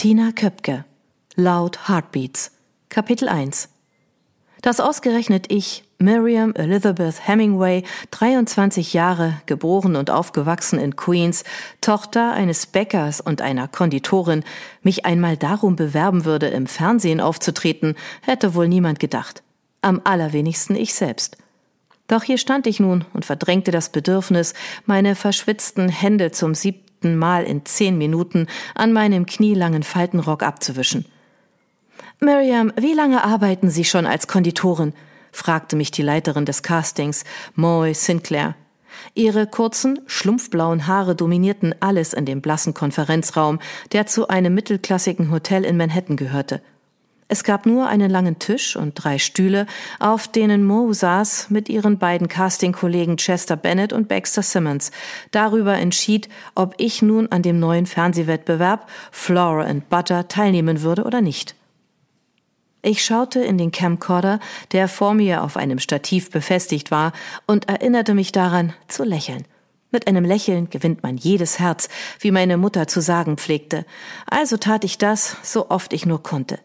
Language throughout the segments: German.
Tina Köpke Loud Heartbeats Kapitel 1 Dass ausgerechnet ich, Miriam Elizabeth Hemingway, 23 Jahre, geboren und aufgewachsen in Queens, Tochter eines Bäckers und einer Konditorin, mich einmal darum bewerben würde, im Fernsehen aufzutreten, hätte wohl niemand gedacht. Am allerwenigsten ich selbst. Doch hier stand ich nun und verdrängte das Bedürfnis, meine verschwitzten Hände zum siebten siebten Mal in zehn Minuten an meinem knielangen Faltenrock abzuwischen. Miriam, wie lange arbeiten Sie schon als Konditorin? fragte mich die Leiterin des Castings, Moy Sinclair. Ihre kurzen, schlumpfblauen Haare dominierten alles in dem blassen Konferenzraum, der zu einem mittelklassigen Hotel in Manhattan gehörte. Es gab nur einen langen Tisch und drei Stühle, auf denen Mo saß mit ihren beiden Casting-Kollegen Chester Bennett und Baxter Simmons. Darüber entschied, ob ich nun an dem neuen Fernsehwettbewerb Flora and Butter teilnehmen würde oder nicht. Ich schaute in den Camcorder, der vor mir auf einem Stativ befestigt war, und erinnerte mich daran, zu lächeln. Mit einem Lächeln gewinnt man jedes Herz, wie meine Mutter zu sagen pflegte. Also tat ich das, so oft ich nur konnte.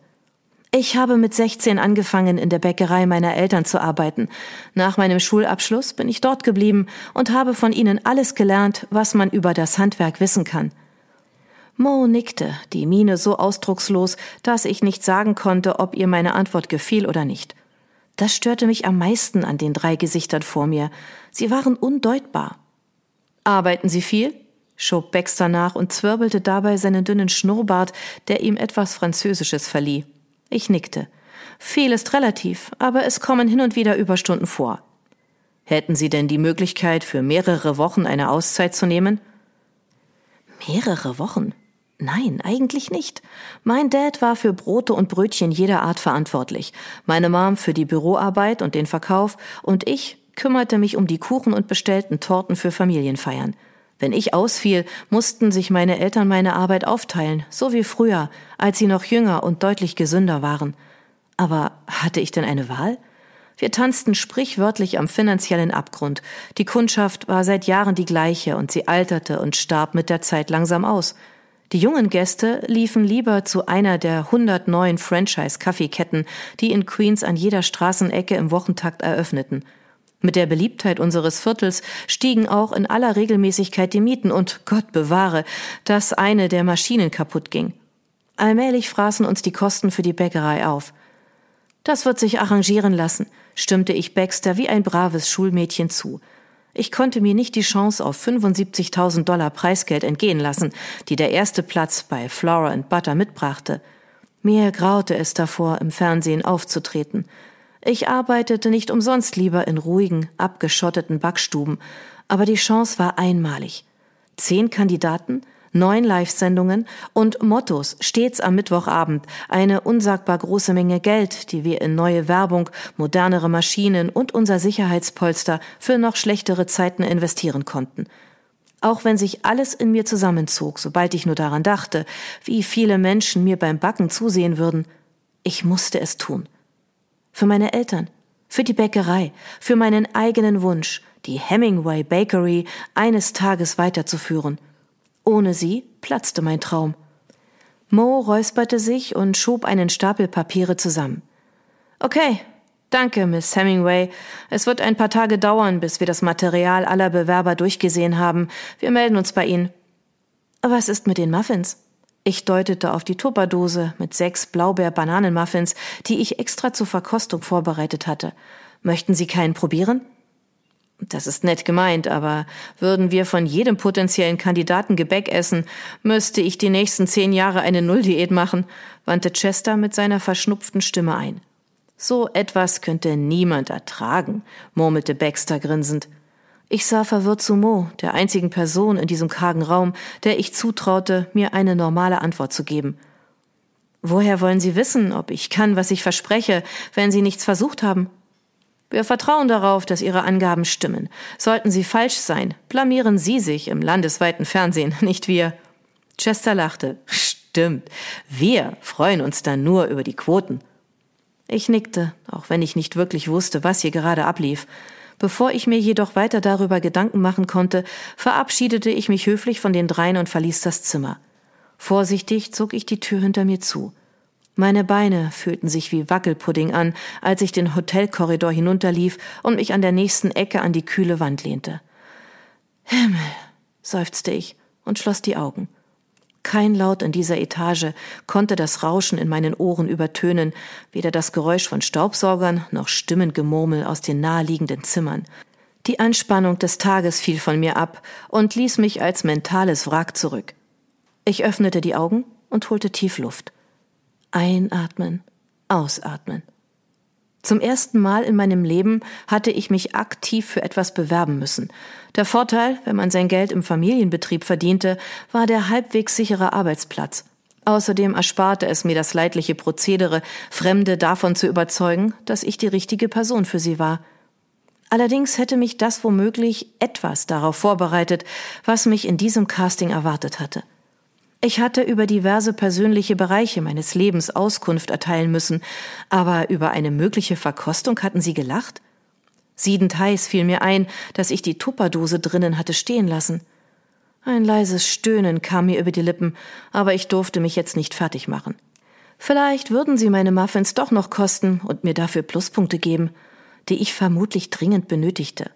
Ich habe mit 16 angefangen, in der Bäckerei meiner Eltern zu arbeiten. Nach meinem Schulabschluss bin ich dort geblieben und habe von ihnen alles gelernt, was man über das Handwerk wissen kann. Mo nickte, die Miene so ausdruckslos, dass ich nicht sagen konnte, ob ihr meine Antwort gefiel oder nicht. Das störte mich am meisten an den drei Gesichtern vor mir. Sie waren undeutbar. Arbeiten Sie viel? schob Baxter nach und zwirbelte dabei seinen dünnen Schnurrbart, der ihm etwas Französisches verlieh. Ich nickte. Viel ist relativ, aber es kommen hin und wieder Überstunden vor. Hätten Sie denn die Möglichkeit, für mehrere Wochen eine Auszeit zu nehmen? Mehrere Wochen? Nein, eigentlich nicht. Mein Dad war für Brote und Brötchen jeder Art verantwortlich, meine Mom für die Büroarbeit und den Verkauf und ich kümmerte mich um die Kuchen und bestellten Torten für Familienfeiern. Wenn ich ausfiel, mussten sich meine Eltern meine Arbeit aufteilen, so wie früher, als sie noch jünger und deutlich gesünder waren. Aber hatte ich denn eine Wahl? Wir tanzten sprichwörtlich am finanziellen Abgrund. Die Kundschaft war seit Jahren die gleiche und sie alterte und starb mit der Zeit langsam aus. Die jungen Gäste liefen lieber zu einer der hundert neuen Franchise-Kaffeeketten, die in Queens an jeder Straßenecke im Wochentakt eröffneten. Mit der Beliebtheit unseres Viertels stiegen auch in aller Regelmäßigkeit die Mieten und Gott bewahre, dass eine der Maschinen kaputt ging. Allmählich fraßen uns die Kosten für die Bäckerei auf. Das wird sich arrangieren lassen, stimmte ich Baxter wie ein braves Schulmädchen zu. Ich konnte mir nicht die Chance auf 75.000 Dollar Preisgeld entgehen lassen, die der erste Platz bei Flour and Butter mitbrachte. Mir graute es davor, im Fernsehen aufzutreten. Ich arbeitete nicht umsonst lieber in ruhigen, abgeschotteten Backstuben, aber die Chance war einmalig. Zehn Kandidaten, neun Live-Sendungen und Mottos stets am Mittwochabend, eine unsagbar große Menge Geld, die wir in neue Werbung, modernere Maschinen und unser Sicherheitspolster für noch schlechtere Zeiten investieren konnten. Auch wenn sich alles in mir zusammenzog, sobald ich nur daran dachte, wie viele Menschen mir beim Backen zusehen würden, ich musste es tun für meine Eltern, für die Bäckerei, für meinen eigenen Wunsch, die Hemingway Bakery eines Tages weiterzuführen. Ohne sie platzte mein Traum. Mo räusperte sich und schob einen Stapel Papiere zusammen. Okay, danke, Miss Hemingway. Es wird ein paar Tage dauern, bis wir das Material aller Bewerber durchgesehen haben. Wir melden uns bei Ihnen. Was ist mit den Muffins? Ich deutete auf die Tupperdose mit sechs Blaubeer-Bananenmuffins, die ich extra zur Verkostung vorbereitet hatte. Möchten Sie keinen probieren? Das ist nett gemeint, aber würden wir von jedem potenziellen Kandidaten Gebäck essen, müsste ich die nächsten zehn Jahre eine Nulldiät machen, wandte Chester mit seiner verschnupften Stimme ein. So etwas könnte niemand ertragen, murmelte Baxter grinsend. Ich sah verwirrt zu Mo, der einzigen Person in diesem kargen Raum, der ich zutraute, mir eine normale Antwort zu geben. Woher wollen Sie wissen, ob ich kann, was ich verspreche, wenn Sie nichts versucht haben? Wir vertrauen darauf, dass Ihre Angaben stimmen. Sollten sie falsch sein, blamieren Sie sich im landesweiten Fernsehen, nicht wir. Chester lachte. Stimmt. Wir freuen uns dann nur über die Quoten. Ich nickte, auch wenn ich nicht wirklich wusste, was hier gerade ablief. Bevor ich mir jedoch weiter darüber Gedanken machen konnte, verabschiedete ich mich höflich von den dreien und verließ das Zimmer. Vorsichtig zog ich die Tür hinter mir zu. Meine Beine fühlten sich wie Wackelpudding an, als ich den Hotelkorridor hinunterlief und mich an der nächsten Ecke an die kühle Wand lehnte. Himmel, seufzte ich und schloss die Augen. Kein Laut in dieser Etage konnte das Rauschen in meinen Ohren übertönen, weder das Geräusch von Staubsaugern noch Stimmengemurmel aus den naheliegenden Zimmern. Die Anspannung des Tages fiel von mir ab und ließ mich als mentales Wrack zurück. Ich öffnete die Augen und holte tief Luft. Einatmen, ausatmen. Zum ersten Mal in meinem Leben hatte ich mich aktiv für etwas bewerben müssen. Der Vorteil, wenn man sein Geld im Familienbetrieb verdiente, war der halbwegs sichere Arbeitsplatz. Außerdem ersparte es mir das leidliche Prozedere, Fremde davon zu überzeugen, dass ich die richtige Person für sie war. Allerdings hätte mich das womöglich etwas darauf vorbereitet, was mich in diesem Casting erwartet hatte. Ich hatte über diverse persönliche Bereiche meines Lebens Auskunft erteilen müssen, aber über eine mögliche Verkostung hatten sie gelacht? Siedend heiß fiel mir ein, dass ich die Tupperdose drinnen hatte stehen lassen. Ein leises Stöhnen kam mir über die Lippen, aber ich durfte mich jetzt nicht fertig machen. Vielleicht würden sie meine Muffins doch noch kosten und mir dafür Pluspunkte geben, die ich vermutlich dringend benötigte.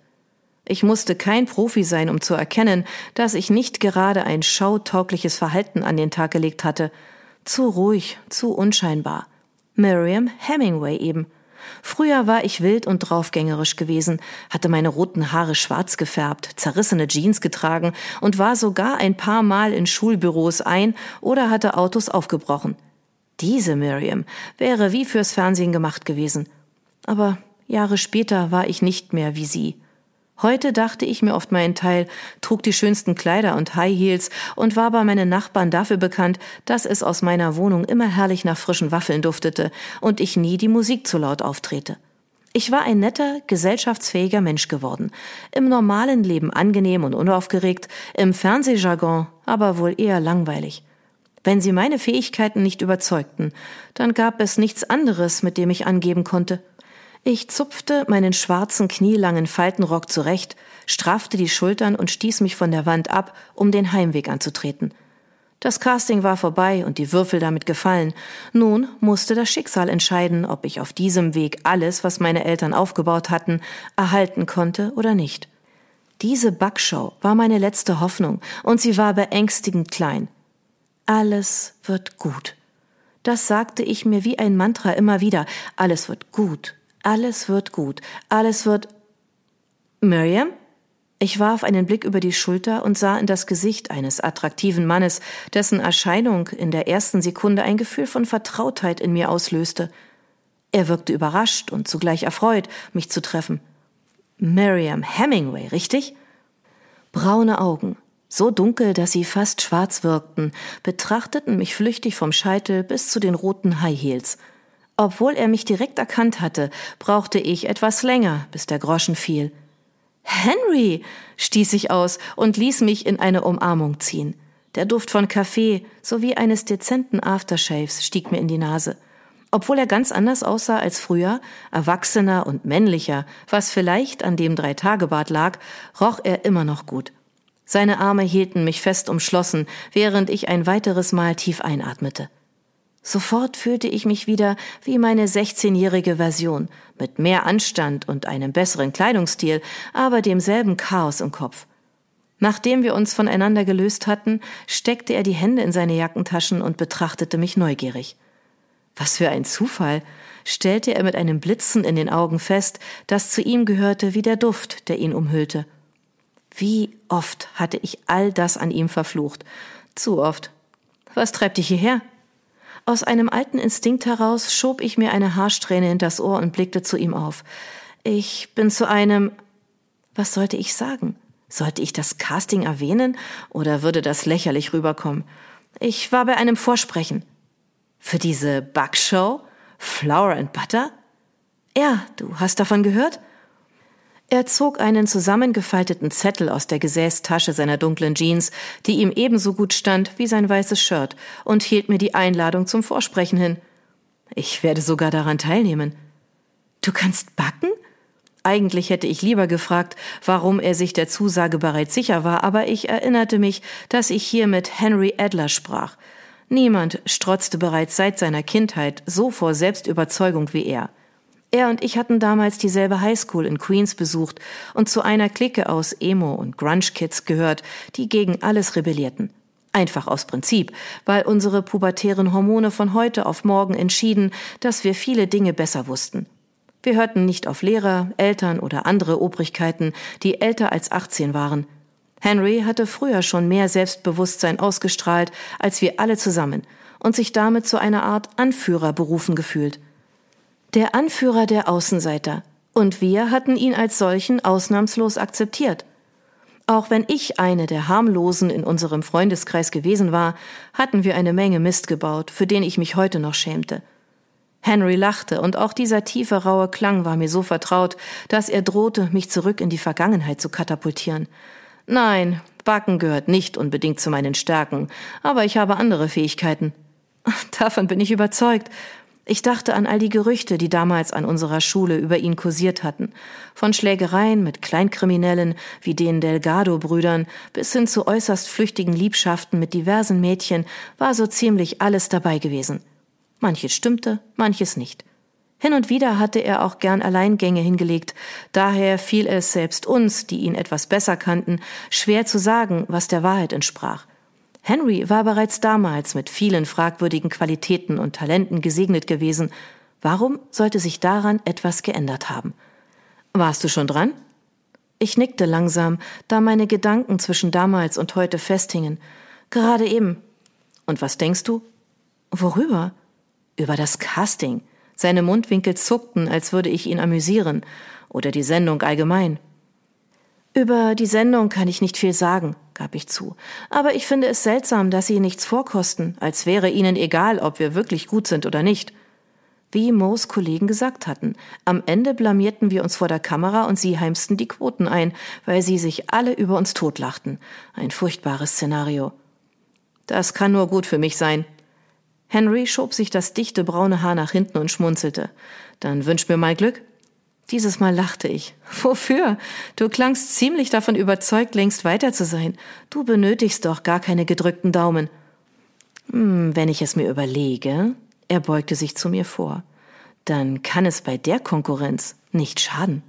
Ich musste kein Profi sein, um zu erkennen, dass ich nicht gerade ein schautaugliches Verhalten an den Tag gelegt hatte. Zu ruhig, zu unscheinbar. Miriam Hemingway eben. Früher war ich wild und draufgängerisch gewesen, hatte meine roten Haare schwarz gefärbt, zerrissene Jeans getragen und war sogar ein paar Mal in Schulbüros ein oder hatte Autos aufgebrochen. Diese Miriam wäre wie fürs Fernsehen gemacht gewesen. Aber Jahre später war ich nicht mehr wie sie. Heute dachte ich mir oft meinen Teil, trug die schönsten Kleider und High Heels und war bei meinen Nachbarn dafür bekannt, dass es aus meiner Wohnung immer herrlich nach frischen Waffeln duftete und ich nie die Musik zu laut auftrete. Ich war ein netter, gesellschaftsfähiger Mensch geworden, im normalen Leben angenehm und unaufgeregt, im Fernsehjargon aber wohl eher langweilig. Wenn sie meine Fähigkeiten nicht überzeugten, dann gab es nichts anderes, mit dem ich angeben konnte. Ich zupfte meinen schwarzen, knielangen Faltenrock zurecht, straffte die Schultern und stieß mich von der Wand ab, um den Heimweg anzutreten. Das Casting war vorbei und die Würfel damit gefallen. Nun musste das Schicksal entscheiden, ob ich auf diesem Weg alles, was meine Eltern aufgebaut hatten, erhalten konnte oder nicht. Diese Backshow war meine letzte Hoffnung und sie war beängstigend klein. Alles wird gut. Das sagte ich mir wie ein Mantra immer wieder. Alles wird gut, alles wird gut. Alles wird. Miriam? Ich warf einen Blick über die Schulter und sah in das Gesicht eines attraktiven Mannes, dessen Erscheinung in der ersten Sekunde ein Gefühl von Vertrautheit in mir auslöste. Er wirkte überrascht und zugleich erfreut, mich zu treffen. Miriam Hemingway, richtig? Braune Augen, so dunkel, dass sie fast schwarz wirkten, betrachteten mich flüchtig vom Scheitel bis zu den roten High Heels – obwohl er mich direkt erkannt hatte, brauchte ich etwas länger, bis der Groschen fiel. Henry, stieß ich aus und ließ mich in eine Umarmung ziehen. Der Duft von Kaffee sowie eines dezenten Aftershaves stieg mir in die Nase. Obwohl er ganz anders aussah als früher, erwachsener und männlicher, was vielleicht an dem Dreitagebart lag, roch er immer noch gut. Seine Arme hielten mich fest umschlossen, während ich ein weiteres Mal tief einatmete. Sofort fühlte ich mich wieder wie meine 16-jährige Version, mit mehr Anstand und einem besseren Kleidungsstil, aber demselben Chaos im Kopf. Nachdem wir uns voneinander gelöst hatten, steckte er die Hände in seine Jackentaschen und betrachtete mich neugierig. Was für ein Zufall, stellte er mit einem Blitzen in den Augen fest, das zu ihm gehörte wie der Duft, der ihn umhüllte. Wie oft hatte ich all das an ihm verflucht. Zu oft. Was treibt dich hierher? Aus einem alten Instinkt heraus schob ich mir eine Haarsträhne in das Ohr und blickte zu ihm auf. Ich bin zu einem. Was sollte ich sagen? Sollte ich das Casting erwähnen oder würde das lächerlich rüberkommen? Ich war bei einem Vorsprechen. Für diese Backshow? Flour and Butter? Ja, du hast davon gehört? Er zog einen zusammengefalteten Zettel aus der Gesäßtasche seiner dunklen Jeans, die ihm ebenso gut stand wie sein weißes Shirt, und hielt mir die Einladung zum Vorsprechen hin. Ich werde sogar daran teilnehmen. Du kannst backen? Eigentlich hätte ich lieber gefragt, warum er sich der Zusage bereits sicher war, aber ich erinnerte mich, dass ich hier mit Henry Adler sprach. Niemand strotzte bereits seit seiner Kindheit so vor Selbstüberzeugung wie er. Er und ich hatten damals dieselbe Highschool in Queens besucht und zu einer Clique aus Emo- und Grunge-Kids gehört, die gegen alles rebellierten. Einfach aus Prinzip, weil unsere pubertären Hormone von heute auf morgen entschieden, dass wir viele Dinge besser wussten. Wir hörten nicht auf Lehrer, Eltern oder andere Obrigkeiten, die älter als 18 waren. Henry hatte früher schon mehr Selbstbewusstsein ausgestrahlt als wir alle zusammen und sich damit zu einer Art Anführer berufen gefühlt. Der Anführer der Außenseiter. Und wir hatten ihn als solchen ausnahmslos akzeptiert. Auch wenn ich eine der harmlosen in unserem Freundeskreis gewesen war, hatten wir eine Menge Mist gebaut, für den ich mich heute noch schämte. Henry lachte, und auch dieser tiefe, raue Klang war mir so vertraut, dass er drohte, mich zurück in die Vergangenheit zu katapultieren. Nein, Backen gehört nicht unbedingt zu meinen Stärken, aber ich habe andere Fähigkeiten. Davon bin ich überzeugt. Ich dachte an all die Gerüchte, die damals an unserer Schule über ihn kursiert hatten. Von Schlägereien mit Kleinkriminellen wie den Delgado-Brüdern bis hin zu äußerst flüchtigen Liebschaften mit diversen Mädchen war so ziemlich alles dabei gewesen. Manches stimmte, manches nicht. Hin und wieder hatte er auch gern Alleingänge hingelegt, daher fiel es selbst uns, die ihn etwas besser kannten, schwer zu sagen, was der Wahrheit entsprach. Henry war bereits damals mit vielen fragwürdigen Qualitäten und Talenten gesegnet gewesen. Warum sollte sich daran etwas geändert haben? Warst du schon dran? Ich nickte langsam, da meine Gedanken zwischen damals und heute festhingen. Gerade eben. Und was denkst du? Worüber? Über das Casting. Seine Mundwinkel zuckten, als würde ich ihn amüsieren. Oder die Sendung allgemein. Über die Sendung kann ich nicht viel sagen, gab ich zu. Aber ich finde es seltsam, dass Sie nichts vorkosten, als wäre Ihnen egal, ob wir wirklich gut sind oder nicht. Wie Moos Kollegen gesagt hatten, am Ende blamierten wir uns vor der Kamera und sie heimsten die Quoten ein, weil sie sich alle über uns totlachten. Ein furchtbares Szenario. Das kann nur gut für mich sein. Henry schob sich das dichte braune Haar nach hinten und schmunzelte. Dann wünsch mir mal Glück. Dieses Mal lachte ich. Wofür? Du klangst ziemlich davon überzeugt, längst weiter zu sein. Du benötigst doch gar keine gedrückten Daumen. Hm, wenn ich es mir überlege, er beugte sich zu mir vor, dann kann es bei der Konkurrenz nicht schaden.